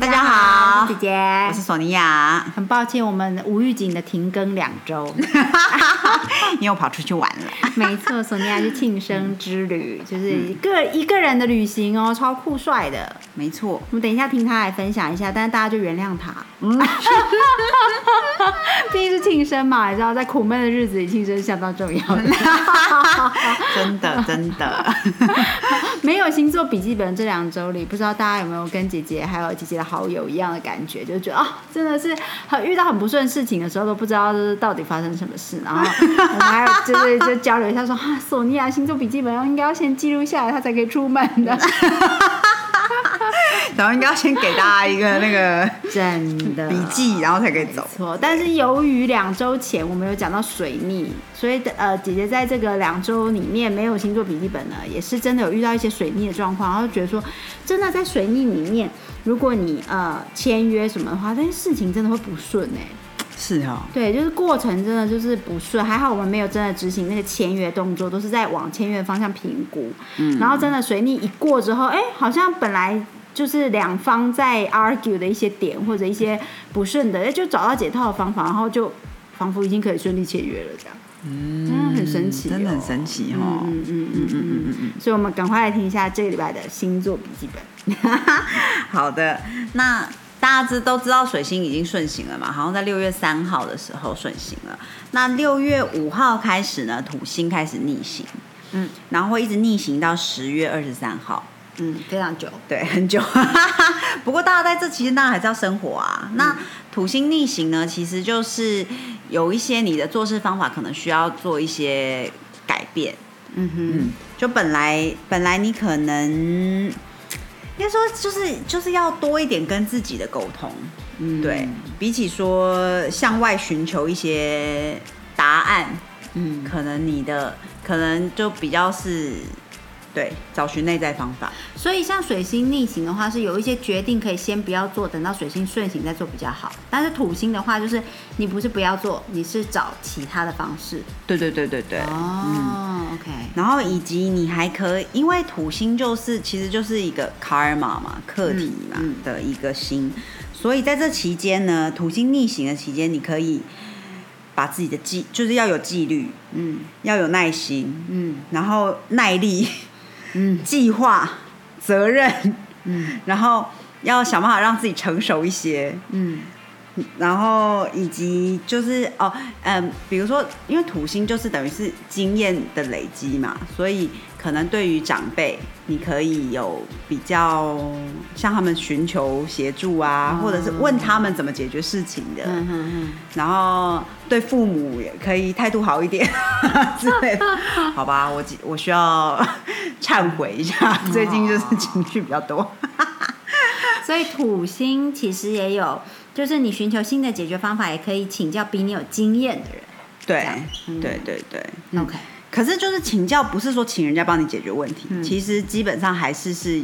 大家好，我是姐姐，我是索尼娅。很抱歉，我们无预警的停更两周，因为我跑出去玩了。没错，索尼娅是庆生之旅，就是一个一个人的旅行哦，超酷帅的。没错，我们等一下听他来分享一下，但是大家就原谅他。嗯，毕竟是庆生嘛，你知道，在苦闷的日子里，庆生相当重要的。真的，真的。没有星座笔记本这两周里，不知道大家有没有跟姐姐还有姐姐的好友一样的感觉，就觉得啊，真的是很遇到很不顺事情的时候，都不知道就是到底发生什么事。然后 我们还有就是就交流一下，说啊，索尼娅星座笔记本应该要先记录下来，他才可以出门的。然后应该要先给大家一个那个真的笔记，然后才可以走。错，但是由于两周前我们有讲到水逆，所以呃，姐姐在这个两周里面没有星座笔记本呢，也是真的有遇到一些水逆的状况，然后觉得说，真的在水逆里面，如果你呃签约什么的话，但是事情真的会不顺哎。是哦，对，就是过程真的就是不顺，还好我们没有真的执行那个签约动作，都是在往签约方向评估。嗯，然后真的水逆一过之后，哎，好像本来。就是两方在 argue 的一些点或者一些不顺的，哎，就找到解套的方法，然后就仿佛已经可以顺利签约了，这样，嗯，很神奇，真的很神奇哈，嗯嗯嗯嗯嗯嗯嗯，所以我们赶快来听一下这个礼拜的星座笔记本。好的，那大家知都知道水星已经顺行了嘛，好像在六月三号的时候顺行了，那六月五号开始呢，土星开始逆行，嗯，然后会一直逆行到十月二十三号。嗯，非常久，对，很久。不过大家在这期间，大家还是要生活啊。那土星逆行呢，其实就是有一些你的做事方法可能需要做一些改变。嗯哼，就本来本来你可能应该说就是就是要多一点跟自己的沟通。嗯，对比起说向外寻求一些答案，嗯，可能你的可能就比较是。对，找寻内在方法。所以像水星逆行的话，是有一些决定可以先不要做，等到水星顺行再做比较好。但是土星的话，就是你不是不要做，你是找其他的方式。对对对对对。哦，OK。然后以及你还可以，因为土星就是其实就是一个 karma 嘛，课题嘛的一个星，所以在这期间呢，土星逆行的期间，你可以把自己的纪，就是要有纪律，嗯，要有耐心，嗯，然后耐力。嗯，计划、责任，嗯，然后要想办法让自己成熟一些，嗯，然后以及就是哦，嗯，比如说，因为土星就是等于是经验的累积嘛，所以可能对于长辈，你可以有比较向他们寻求协助啊，或者是问他们怎么解决事情的，嗯嗯然后对父母也可以态度好一点 之类的，好吧，我我需要。忏悔一下，最近就是情绪比较多，所以土星其实也有，就是你寻求新的解决方法，也可以请教比你有经验的人。对，对对对，OK。可是就是请教，不是说请人家帮你解决问题，其实基本上还是是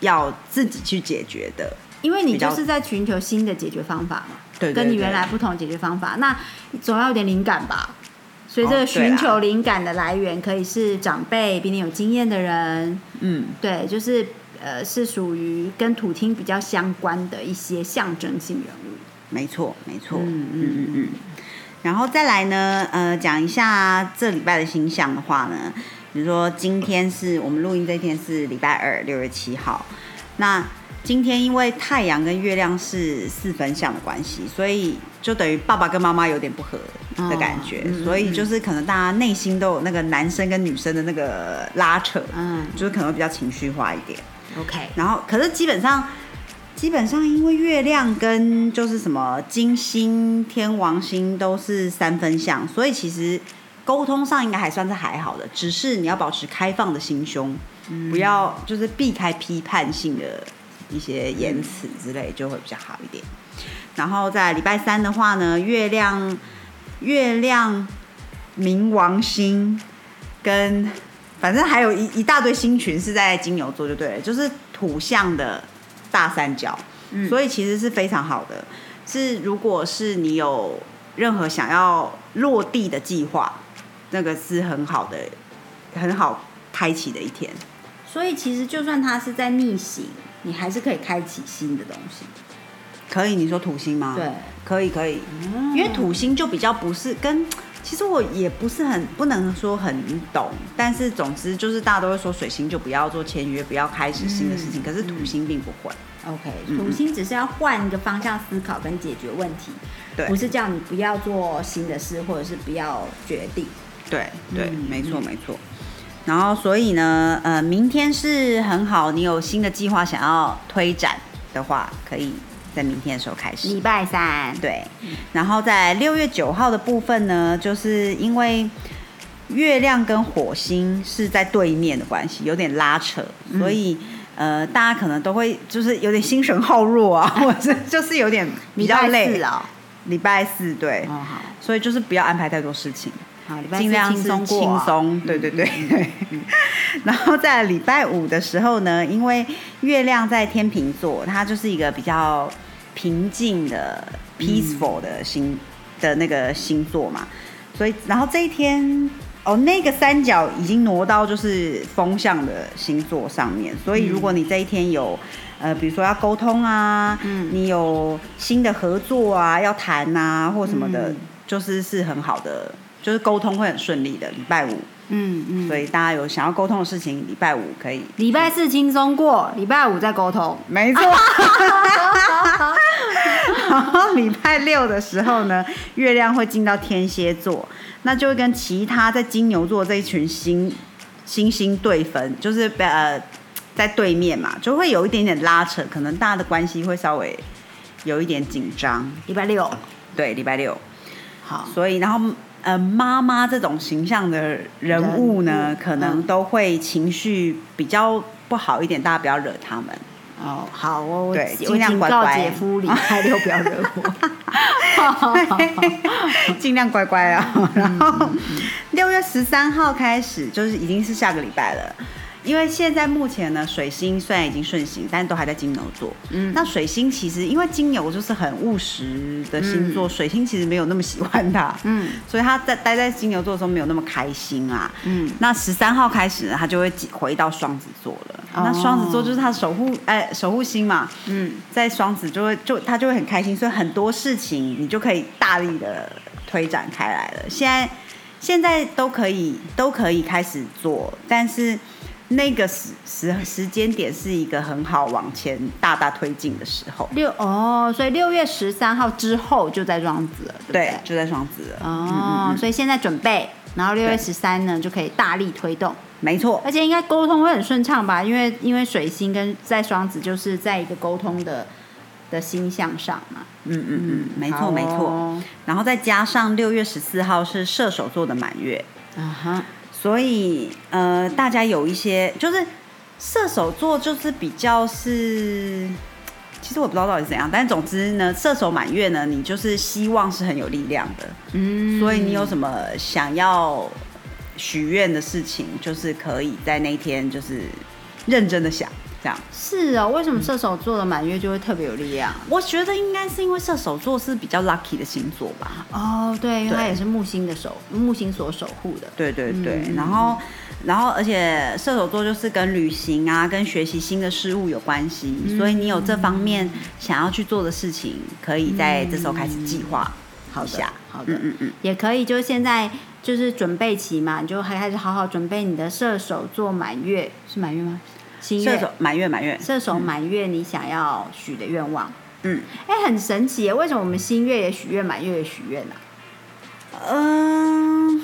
要自己去解决的，因为你就是在寻求新的解决方法嘛，对，跟你原来不同解决方法，那总要有点灵感吧。所以这个寻求灵感的来源可以是长辈比你有经验的人，嗯，对，就是呃是属于跟土厅比较相关的一些象征性人物。没错，没错，嗯嗯嗯。嗯。然后再来呢，呃，讲一下这礼拜的星象的话呢，比如说今天是我们录音这一天是礼拜二，六月七号，那。今天因为太阳跟月亮是四分相的关系，所以就等于爸爸跟妈妈有点不合的感觉，所以就是可能大家内心都有那个男生跟女生的那个拉扯，嗯，就是可能会比较情绪化一点。OK，然后可是基本上基本上因为月亮跟就是什么金星、天王星都是三分相，所以其实沟通上应该还算是还好的，只是你要保持开放的心胸，不要就是避开批判性的。一些言辞之类就会比较好一点。然后在礼拜三的话呢，月亮月亮冥王星跟反正还有一一大堆星群是在金牛座，就对了，就是土象的大三角，所以其实是非常好的。是如果是你有任何想要落地的计划，那个是很好的，很好开启的一天。所以其实就算它是在逆行，你还是可以开启新的东西。可以，你说土星吗？对，可以可以，因为土星就比较不是跟，其实我也不是很不能说很懂，但是总之就是大家都会说水星就不要做签约，不要开始新的事情，可是土星并不会。OK，土星只是要换一个方向思考跟解决问题，对不是叫你不要做新的事，或者是不要决定。对对，嗯没错没错。然后所以呢，呃，明天是很好，你有新的计划想要推展的话，可以在明天的时候开始。礼拜三，对，然后在六月九号的部分呢，就是因为月亮跟火星是在对面的关系，有点拉扯，所以。呃，大家可能都会就是有点心神耗弱啊，或者是就是有点比较累礼拜四。哦，礼拜四对，哦好，所以就是不要安排太多事情。好，礼拜四尽量是轻松过，轻松，对对对对。然后在礼拜五的时候呢，因为月亮在天秤座，它就是一个比较平静的、peaceful 的星的那个星座嘛，所以然后这一天。哦，那个三角已经挪到就是风向的星座上面，所以如果你这一天有，呃，比如说要沟通啊，嗯。你有新的合作啊，要谈啊或什么的，嗯。就是是很好的，就是沟通会很顺利的。礼拜五，嗯嗯，所以大家有想要沟通的事情，礼拜五可以。礼拜四轻松过，礼拜五再沟通。没错。然 后礼拜六的时候呢，月亮会进到天蝎座，那就会跟其他在金牛座这一群星星星对分，就是呃在对面嘛，就会有一点点拉扯，可能大家的关系会稍微有一点紧张。礼拜六，对，礼拜六，好，所以然后呃妈妈这种形象的人物呢，人物可能嗯都会情绪比较不好一点，大家不要惹他们。哦，好，哦我对尽量乖乖姐夫李开六不要惹我。尽量乖乖啊。然后六月十三号开始，就是已经是下个礼拜了。因为现在目前呢，水星虽然已经顺行，但都还在金牛座。嗯，那水星其实因为金牛就是很务实的星座，水星其实没有那么喜欢它。嗯所以他在待在金牛座的时候没有那么开心啊。嗯，那十三号开始呢，他就会回到双子座了。哦那双子座就是他的守护，哎、守护星嘛。嗯，在双子就会就他就会很开心，所以很多事情你就可以大力的推展开来了。现在现在都可以都可以开始做，但是那个时时时间点是一个很好往前大大推进的时候。六哦，所以六月十三号之后就在双子了，对不对对，？就在双子了。哦，所以现在准备，然后六月十三呢就可以大力推动，没错，而且应该沟通会很顺畅吧？因为因为水星跟在双子就是在一个沟通的的星象上嘛。嗯嗯嗯，没好错没错。哦然后再加上六月十四号是射手座的满月，啊哈，所以呃，大家有一些就是射手座就是比较是，其实我不知道到底是怎样，但总之呢，射手满月呢，你就是希望是很有力量的，嗯，所以你有什么想要许愿的事情，就是可以在那一天就是认真的想，这样。是哦，为什么射手座的满月就会特别有力量？我觉得应该是因为射手座是比较 lucky 的星座吧，哦，对，因为对它也是木星的守木星所守护的。对对对，嗯然后然后而且射手座就是跟旅行啊、跟学习新的事物有关系，嗯所以你有这方面想要去做的事情，可以在这时候开始计划好下。，好的，嗯嗯嗯，也可以，就是现在就是准备期嘛，你就还开始好好准备你的射手座满月，是满月吗？新月射手满月满月，射手满月，你想要许的愿望，嗯。哎、很神奇耶！为什么我们新月也许愿，满月也许愿呢？嗯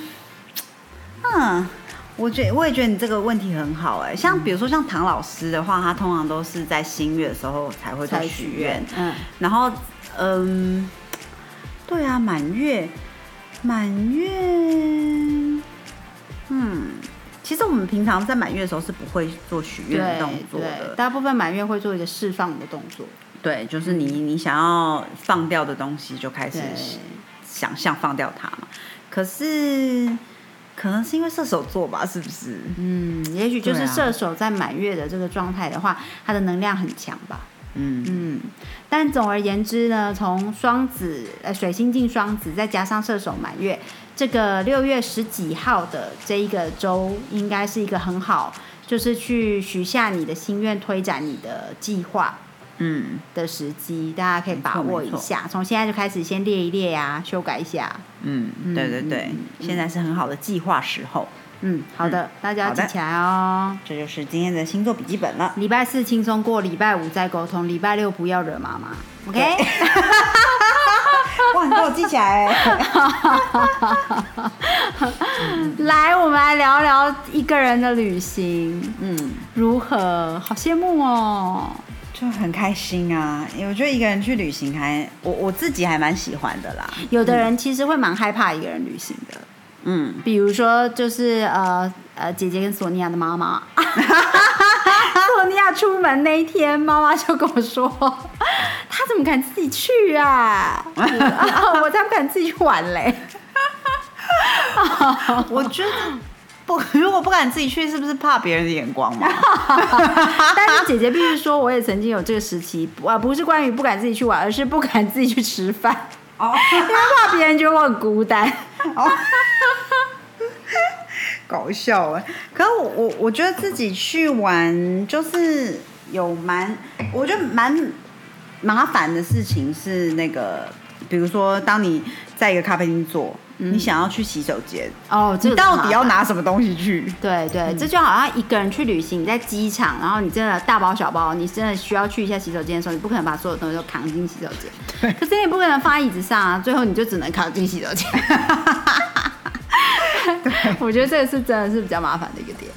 嗯。我觉我也觉得你这个问题很好哎、像比如说像唐老师的话，他通常都是在新月的时候才会做才许愿，，嗯，然后，嗯，对啊，满月，满月，嗯，其实我们平常在满月的时候是不会做许愿的动作，的，大部分满月会做一个释放的动作，对，就是你你想要放掉的东西就开始，想象放掉它嘛。可是，可能是因为射手座吧，是不是？嗯，也许就是射手在满月的这个状态的话，它的能量很强吧。嗯嗯。但总而言之呢，从双子呃水星进双子，再加上射手满月，这个六月十几号的这一个周，应该是一个很好，就是去许下你的心愿，推展你的计划，嗯的时机，大家可以把握一下。从现在就开始先列一列呀，修改一下。嗯，对对对，现在是很好的计划时候。嗯，好的，大家记起来哦。这就是今天的星座笔记本了。礼拜四轻松过，礼拜五再沟通，礼拜六不要惹妈妈。OK。哇，你给我记起来。来，我们来聊聊一个人的旅行。嗯，如何？好羡慕哦。就很开心啊，因为我觉得一个人去旅行还，我我自己还蛮喜欢的啦。有的人其实会蛮害怕一个人旅行的。嗯，比如说就是呃呃，姐姐跟索尼娅的妈妈，索尼娅出门那一天，妈妈就跟我说，她怎么敢自己去啊？我才不敢自己去玩嘞。我觉得不，如果不敢自己去，是不是怕别人的眼光嘛？但是姐姐必须说，我也曾经有这个时期，啊，不是关于不敢自己去玩，而是不敢自己去吃饭，哦，因为怕别人觉得我很孤单。哦搞笑哎！可是我我我觉得自己去玩就是有蛮，我觉得蛮麻烦的事情是那个，比如说当你在一个咖啡厅坐，你想要去洗手间哦，你到底要拿什么东西去？对对，这就好像一个人去旅行，你在机场，然后你真的大包小包，你真的需要去一下洗手间的时候，你不可能把所有东西都扛进洗手间，可是你也不可能放在椅子上啊，最后你就只能扛进洗手间。我觉得这个是真的是比较麻烦的一个点。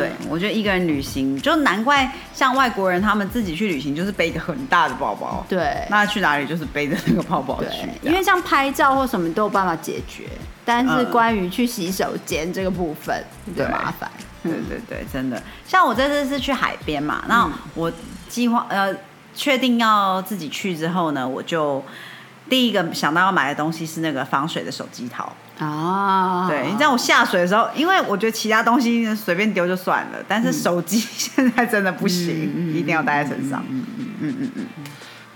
对，我觉得一个人旅行，就难怪像外国人他们自己去旅行，就是背一个很大的包包。对，那去哪里就是背着那个包包去。因为像拍照或什么都有办法解决，但是关于去洗手间这个部分比较麻烦。对对对，真的。像我这次是去海边嘛，那我计划呃确定要自己去之后呢，我就第一个想到要买的东西是那个防水的手机套。哦，对，你知道我下水的时候，因为我觉得其他东西随便丢就算了，但是手机现在真的不行，一定要带在身上。嗯嗯嗯嗯嗯，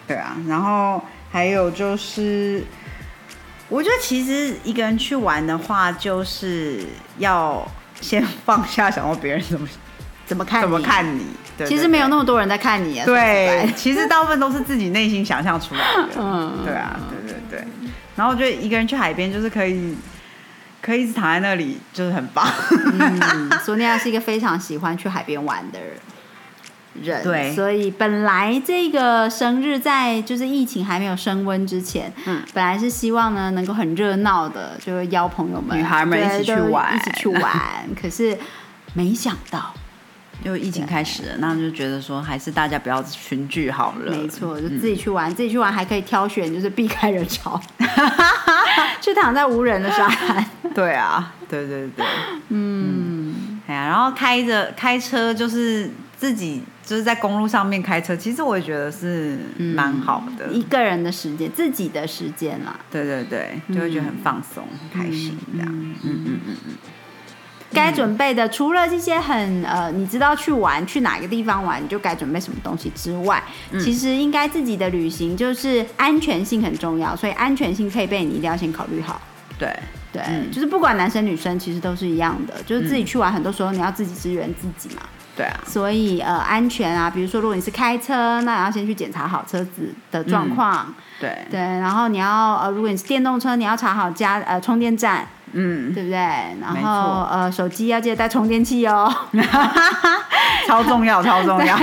对啊，然后还有就是，我觉得其实一个人去玩的话，就是要先放下，想要别人怎么怎么看怎么看你。其实没有那么多人在看你啊。对，其实大部分都是自己内心想象出来的。嗯，对啊，对对对。然后我觉得一个人去海边就是可以。可以一直躺在那里，就是很棒。索尼娅是一个非常喜欢去海边玩的人，对，所以本来这个生日在就是疫情还没有升温之前，嗯，本来是希望呢能够很热闹的，就是邀朋友们、女孩们一起去玩，一起去玩。可是没想到。就疫情开始了，那就觉得说还是大家不要群聚好了。没错，就自己去玩，自己去玩还可以挑选，就是避开人潮，去躺在无人的沙滩。对啊，对对对，嗯，哎呀，然后开着开车，就是自己就是在公路上面开车，其实我也觉得是蛮好的，一个人的时间，自己的时间啦。对对对，就会觉得很放松、很开心这样。嗯嗯嗯嗯。该准备的，除了这些很呃，你知道去玩去哪个地方玩，你就该准备什么东西之外，其实应该自己的旅行就是安全性很重要，所以安全性配备你一定要先考虑好。对对，就是不管男生女生其实都是一样的，就是自己去玩，很多时候你要自己支援自己嘛。对啊，所以呃，安全啊，比如说如果你是开车，那你要先去检查好车子的状况。对对，然后你要呃，如果你是电动车，你要查好加呃充电站。嗯，对不对？然后呃，手机要记得带充电器哦，超重要，超重要。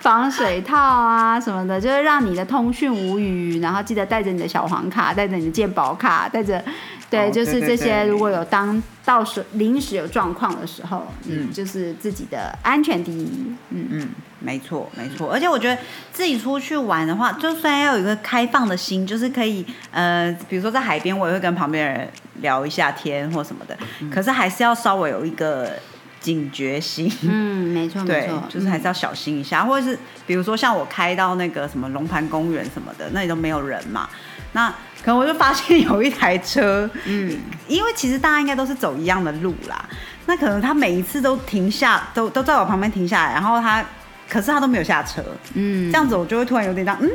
防水套啊什么的，就是让你的通讯无虞。然后记得带着你的小黄卡，带着你的健保卡，带着。对，就是这些。如果有当到时临时有状况的时候，嗯，就是自己的安全第一。嗯嗯，没错没错。而且我觉得自己出去玩的话，就算要有一个开放的心，就是可以呃，比如说在海边，我也会跟旁边人聊一下天或什么的。可是还是要稍微有一个警觉心。嗯，没错没错，就是还是要小心一下。或者是比如说像我开到那个什么龙盘公园什么的，那里都没有人嘛，那。可能我就发现有一台车，嗯，因为其实大家应该都是走一样的路啦，那可能他每一次都停下，都都在我旁边停下来，然后他可是他都没有下车，嗯。这样子我就会突然有点这样，嗯，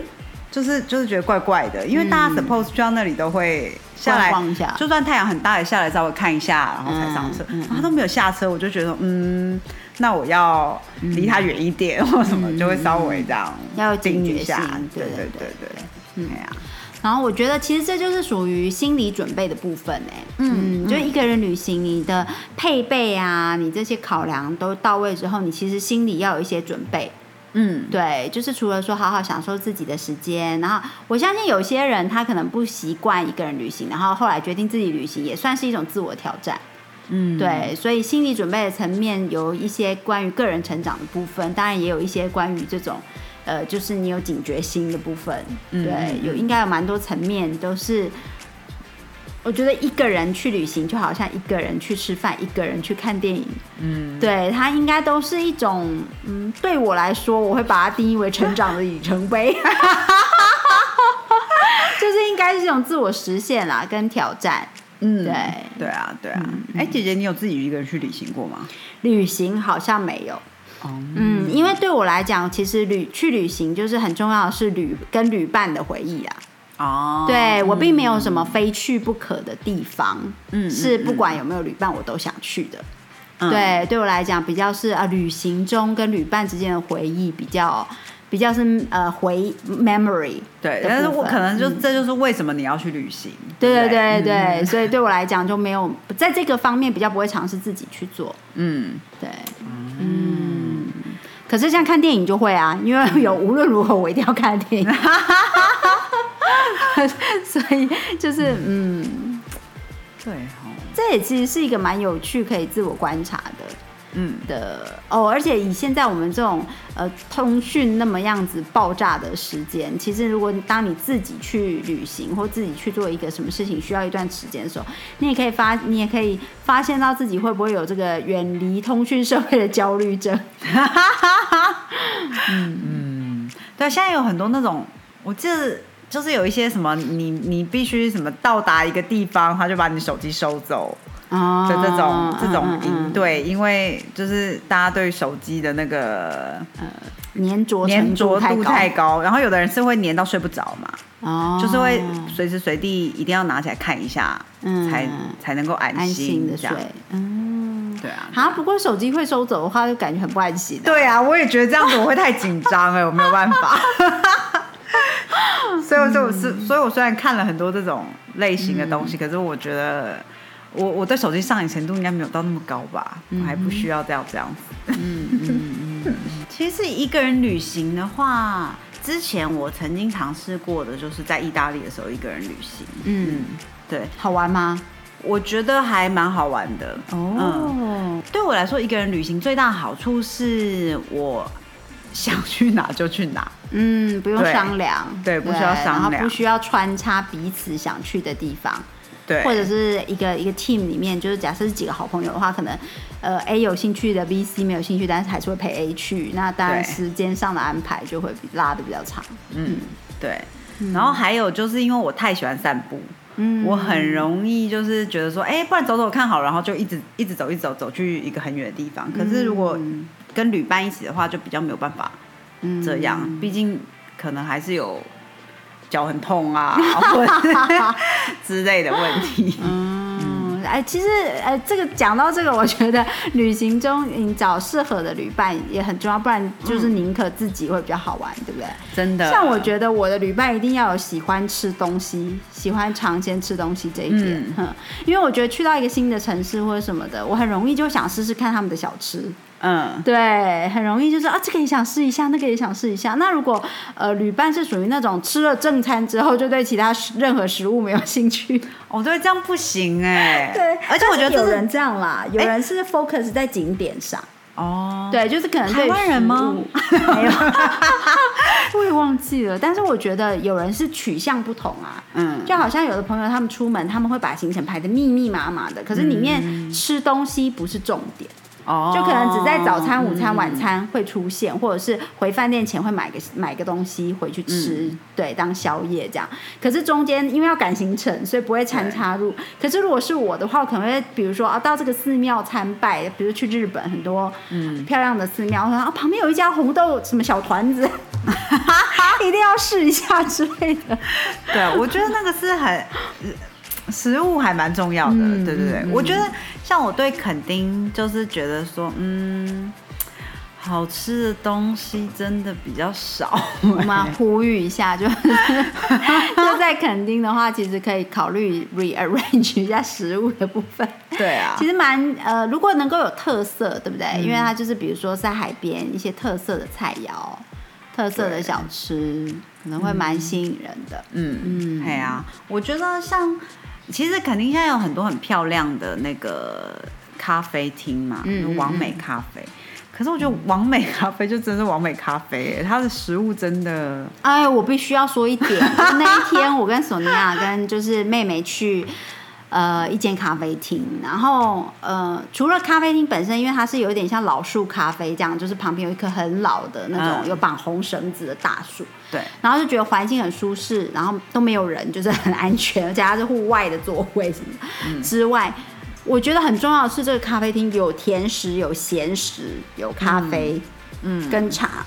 就是就是觉得怪怪的，因为大家 suppose 去到那里都会下来逛逛一下。就算太阳很大也下来稍微看一下，然后才上车，嗯嗯然后他都没有下车，我就觉得嗯，那我要离他远一点或什么，就会稍微这样要有警觉盯一下。性，对对对对对对，对呀，然后我觉得其实这就是属于心理准备的部分哎，嗯，就一个人旅行，你的配备啊，你这些考量都到位之后，你其实心里要有一些准备。嗯，对，就是除了说好好享受自己的时间，然后我相信有些人他可能不习惯一个人旅行，然后后来决定自己旅行，也算是一种自我挑战。嗯，对，所以心理准备的层面有一些关于个人成长的部分，当然也有一些关于这种，呃，就是你有警觉心的部分。嗯对嗯，有应该有蛮多层面都是。我觉得一个人去旅行就好像一个人去吃饭，一个人去看电影，嗯，对它应该都是一种，嗯，对我来说，我会把它定义为成长的里程碑，就是应该是一种自我实现啦，跟挑战。嗯，对对啊，对啊。哎，姐姐，你有自己一个人去旅行过吗？旅行好像没有，哦，嗯，因为对我来讲，其实旅去旅行就是很重要的是旅跟旅伴的回忆啊。哦，对我并没有什么非去不可的地方，嗯是不管有没有旅伴我都想去的。嗯对，对我来讲比较是啊，旅行中跟旅伴之间的回忆比较比较是呃回 memory 对，但是我可能就嗯这就是为什么你要去旅行。对对不对对，所以对我来讲就没有在这个方面比较不会尝试自己去做。嗯，对，嗯。可是像看电影就会啊，因为有无论如何我一定要看电影，所以就是嗯，对哦，这也其实是一个蛮有趣可以自我观察的。嗯，的哦，而且以现在我们这种呃通讯那么样子爆炸的时间，其实如果当你自己去旅行或自己去做一个什么事情需要一段时间的时候，你也可以发，你也可以发现到自己会不会有这个远离通讯社会的焦虑症。嗯。嗯。对，现在有很多那种，我记得就是有一些什么，你你必须什么到达一个地方，他就把你手机收走。哦的这种这种嗯嗯应对，因为就是大家对手机的那个呃粘着粘着度太高，然后有的人是会粘到睡不着嘛，哦，就是会随时随地一定要拿起来看一下，嗯。才才能够安安心的睡。嗯，对啊，啊，不过手机会收走的话，就感觉很不安心、啊。对啊，我也觉得这样子我会太紧张哎，我没有办法。所以我就我是，所以我虽然看了很多这种类型的东西，可是我觉得我我对手机上瘾程度应该没有到那么高吧，我还不需要这样这样子。嗯嗯嗯，其实一个人旅行的话，之前我曾经尝试过的，就是在意大利的时候一个人旅行。嗯，对，好玩吗？我觉得还蛮好玩的。嗯，哦，对我来说，一个人旅行最大的好处是我想去哪就去哪。嗯，不用商量，对不需要商量然后不需要穿插彼此想去的地方，对，或者是一个一个 team 里面，就是假设是几个好朋友的话，可能呃 A 有兴趣的，B、C 没有兴趣，但是还是会陪 A 去，那当然时间上的安排就会比拉的比较长。嗯，对。然后还有就是因为我太喜欢散步，嗯。我很容易就是觉得说，哎、不然走走看好，然后就一直一直走，一直走，走去一个很远的地方。可是如果跟旅伴一起的话，就比较没有办法嗯。这样，毕竟可能还是有脚很痛啊，或者之类的问题。嗯，哎，其实哎，这个讲到这个，我觉得旅行中你找适合的旅伴也很重要，不然就是宁可自己会比较好玩，对不对？真的，像我觉得我的旅伴一定要有喜欢吃东西、喜欢尝鲜吃东西这一点，因为我觉得去到一个新的城市或者什么的，我很容易就想试试看他们的小吃，嗯，对，很容易就是啊，这个也想试一下，那个也想试一下。那如果呃旅伴是属于那种吃了正餐之后就对其他任何食物没有兴趣，哦对这样不行哎、对，而且我觉得有人这样啦，有人是 focus 在景点上，哦，对，就是可能对台湾人吗？没有，我也忘记了。但是我觉得有人是取向不同啊，嗯，就好像有的朋友他们出门，他们会把行程排的密密麻麻的，可是里面吃东西不是重点。就可能只在早餐、午餐、晚餐会出现，或者是回饭店前会买个买个东西回去吃，对，当宵夜这样。可是中间因为要赶行程，所以不会掺插入。可是如果是我的话，我可能会比如说啊，到这个寺庙参拜，比如去日本很多漂亮的寺庙，啊旁边有一家红豆什么小团子，一定要试一下之类的。对，我觉得那个是很。食物还蛮重要的，对对对，我觉得像我对垦丁就是觉得说，嗯，好吃的东西真的比较少。我们呼吁一下，就就在垦丁的话，其实可以考虑 rearrange 一下食物的部分。对啊，其实蛮呃，如果能够有特色，对不对？因为它就是比如说在海边一些特色的菜肴、特色的小吃，可能会蛮吸引人的。嗯嗯，对啊，我觉得像。其实肯定现在有很多很漂亮的那个咖啡厅嘛，嗯，王美咖啡。可是我觉得王美咖啡就真是王美咖啡，它的食物真的……哎，我必须要说一点，那一天我跟索尼娅跟就是妹妹去。呃，一间咖啡厅，然后呃，除了咖啡厅本身，因为它是有点像老树咖啡这样，就是旁边有一棵很老的那种有绑红绳子的大树，对，然后就觉得环境很舒适，然后都没有人，就是很安全，而且它是户外的座位什么的。之外，我觉得很重要的是，这个咖啡厅有甜食、有咸食、有咖啡，嗯，跟茶。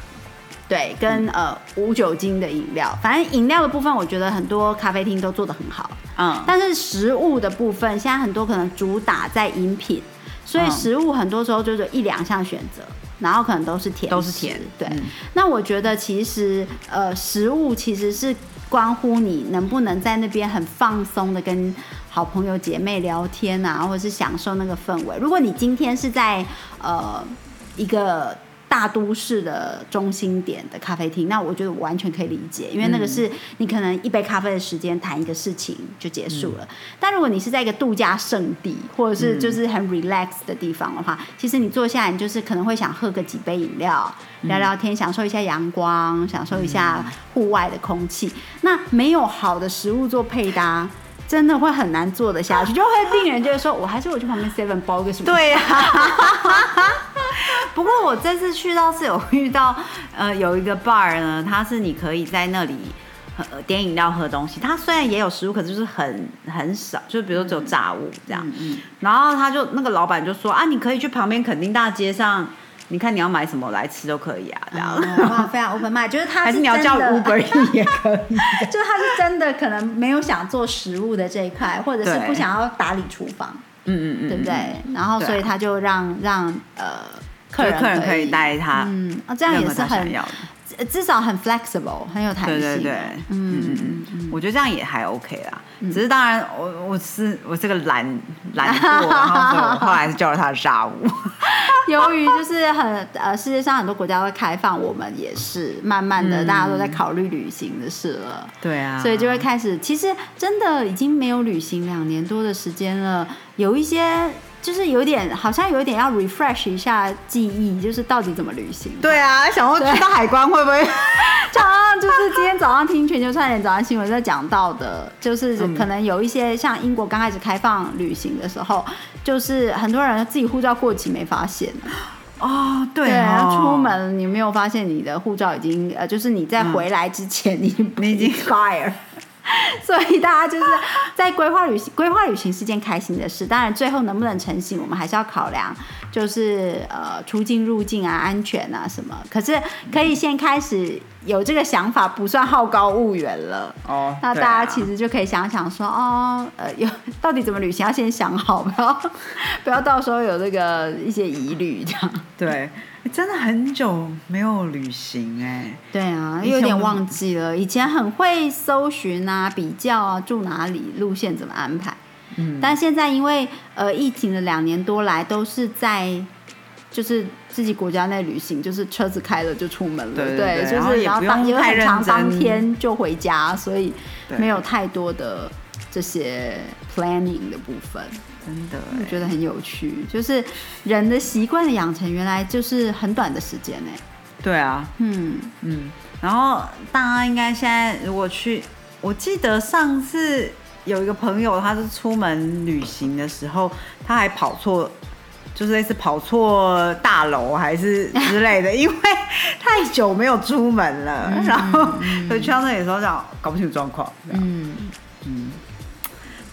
对，跟呃无酒精的饮料，反正饮料的部分，我觉得很多咖啡厅都做的很好。嗯，但是食物的部分，现在很多可能主打在饮品，所以食物很多时候就是一两项选择，然后可能都是甜，都是甜。对，那我觉得其实呃食物其实是关乎你能不能在那边很放松的跟好朋友姐妹聊天啊，或者是享受那个氛围。如果你今天是在呃一个。大都市的中心点的咖啡厅，那我觉得我完全可以理解，因为那个是你可能一杯咖啡的时间谈一个事情就结束了。但如果你是在一个度假胜地，或者是就是很 relax 的地方的话，其实你坐下来，你就是可能会想喝个几杯饮料，聊聊天，享受一下阳光，享受一下户外的空气。那没有好的食物做配搭。真的会很难做得下去，就会病人觉得说，我还是我去旁边 seven 包个什么？对呀。不过我这次去倒是有遇到，呃，有一个 bar 呢，它是你可以在那里点饮料喝东西。它虽然也有食物，可是就是很很少，就比如说只有炸物这样。嗯。然后他就那个老板就说啊，你可以去旁边垦丁大街上。你看你要买什么来吃都可以啊，这样哇，非常 open mind，就是他 还是你要叫 Uber 也可以，就是他是真的可能没有想做食物的这一块，或者是不想要打理厨房，嗯嗯嗯，对不对？然后所以他就让让呃客人客人可以带他，嗯啊，这样也是很。至少很 flexible，很有弹性。对对对，嗯嗯嗯，我觉得这样也还 OK 啦。只是当然，我我是我是个懒懒惰，然后我后来是叫了他的炸物。由于就是很呃，世界上很多国家会开放，我们也是慢慢的，大家都在考虑旅行的事了。对啊，所以就会开始，其实真的已经没有旅行两年多的时间了，有一些。就是有点，好像有点要 refresh 一下记忆，就是到底怎么旅行？对啊，想说去到海关会不会？就好像就是今天早上听全球串联早上新闻在讲到的，就是可能有一些像英国刚开始开放旅行的时候，就是很多人自己护照过期没发现。哦，对，出门你没有发现你的护照已经呃，就是你在回来之前你你已经 fire。所以大家就是在规划旅行，规划旅行是件开心的事。当然，最后能不能成行，我们还是要考量，就是呃出境入境啊、安全啊什么。可是可以先开始有这个想法，不算好高骛远了。哦，那大家其实就可以想想说，哦，呃，有到底怎么旅行，要先想好，不要 不要到时候有这个一些疑虑这样。对。真的很久没有旅行哎，对啊，有点忘记了。以前很会搜寻啊、比较啊，住哪里、路线怎么安排。嗯，但现在因为呃疫情的两年多来都是在就是自己国家内旅行，就是车子开了就出门了，对，就是然后当因为很长当天就回家，所以没有太多的这些 planning 的部分。真的，我觉得很有趣，就是人的习惯的养成，原来就是很短的时间呢。对啊，嗯嗯。然后大家应该现在如果去，我记得上次有一个朋友，他是出门旅行的时候，他还跑错就是类似跑错大楼还是之类的，因为太久没有出门了，然后所以去到那里的时候，讲搞不清楚状况。嗯嗯，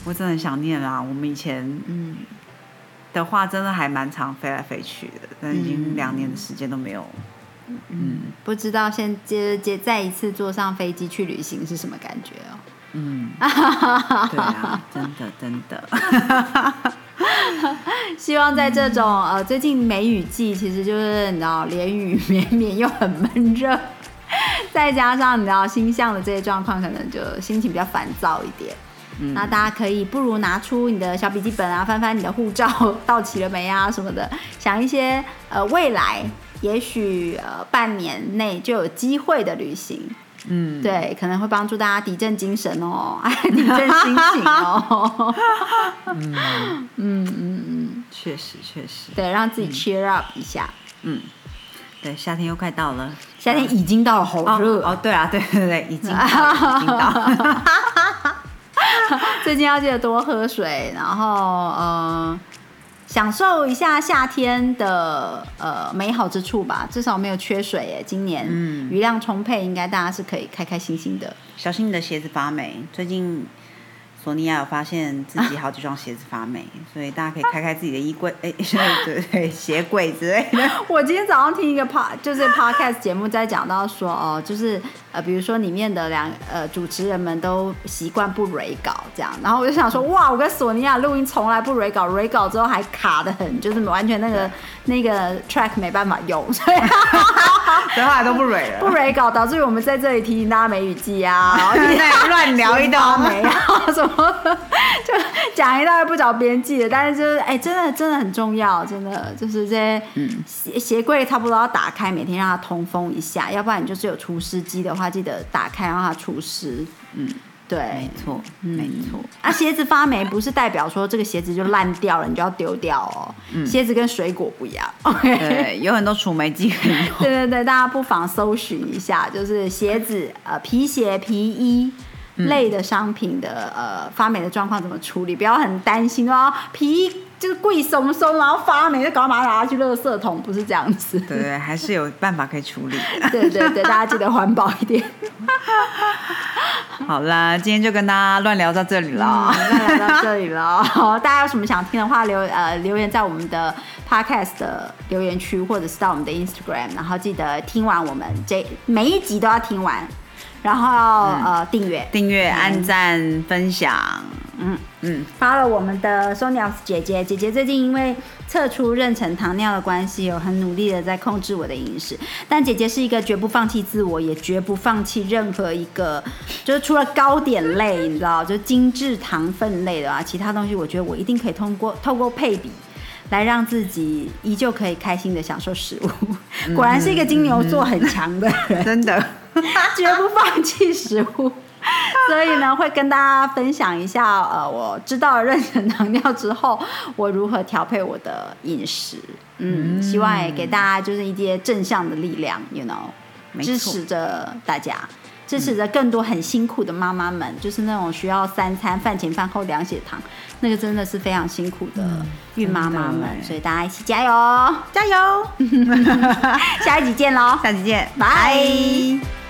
我真的很想念啦，我们以前嗯的话，真的还蛮常飞来飞去的，但已经两年的时间都没有。嗯，不知道先接接再一次坐上飞机去旅行是什么感觉哦。嗯，对啊，真的真的。希望在这种呃最近梅雨季，其实就是你知道连雨绵绵又很闷热，再加上你知道星象的这些状况，可能就心情比较烦躁一点。那大家可以不如拿出你的小笔记本啊，翻翻你的护照到期了没啊什么的，想一些呃未来也许呃半年内就有机会的旅行。嗯，对，可能会帮助大家提振精神哦，提振心情哦。嗯 嗯嗯嗯，确实确实，对，让自己 cheer up 一下。嗯，对，夏天又快到了，夏天已经到了，好热哦。对啊，对对对，已经到了，已经到了。最近要记得多喝水，然后呃。享受一下夏天的呃美好之处吧，至少没有缺水耶。今年雨量充沛，应该大家是可以开开心心的。小心你的鞋子发霉，最近。索尼娅有发现自己好几双鞋子发霉，所以大家可以开开自己的衣柜，哎，对对，鞋柜之类的。我今天早上听一个就是 podcast 节目，在讲到说，哦，就是呃，比如说里面的两呃主持人们都习惯不 re 稿这样，然后我就想说，哇，我跟索尼娅录音从来不 re 稿，re 稿之后还卡的很，就是完全那个那个 track 没办法用，所以后来都不 re 了，不 re 稿，导致我们在这里提醒大家梅雨季啊，然后在乱聊一道没啊什么。就讲一大堆不着边际的，但是就是哎，真的真的很重要，真的就是这些鞋鞋柜差不多要打开，每天让它通风一下，要不然你就是有除湿机的话，记得打开让它除湿。嗯，对，没错，没错。啊，鞋子发霉不是代表说这个鞋子就烂掉了，你就要丢掉哦。鞋子跟水果不一样。对，有很多除霉剂可以用。对对对，大家不妨搜寻一下，就是鞋子呃皮鞋皮衣。类的商品的呃发霉的状况怎么处理？不要很担心哦，皮就是贵松松，然后发霉就搞把它拿去垃圾桶，不是这样子。对对，还是有办法可以处理。对对对，大家记得环保一点。好啦，今天就跟大家乱聊到这里了，乱聊到这里了。好，大家有什么想听的话，留呃留言在我们的 podcast 的留言区，或者是到我们的 Instagram，然后记得听完我们这每一集都要听完。然后呃订阅。订阅按赞分享，嗯。嗯，发了我们的 Sonia 姐姐姐姐最近因为测出妊娠糖尿的关系，有很努力的在控制我的饮食。但姐姐是一个绝不放弃自我，也绝不放弃任何一个，就是除了糕点类，你知道，就精致糖分类的啊，其他东西我觉得我一定可以通过透过配比。来让自己依旧可以开心的享受食物，果然是一个金牛座很强的人，真的 绝不放弃食物。所以呢，会跟大家分享一下，呃，我知道妊娠糖尿之后，我如何调配我的饮食。嗯，希望也给大家就是一些正向的力量，you know，支持着大家。支持着更多很辛苦的妈妈们，就是那种需要三餐饭前饭后量血糖，那个真的是非常辛苦的孕妈妈们，所以大家一起加油，加油！下一集见喽，下集见，拜。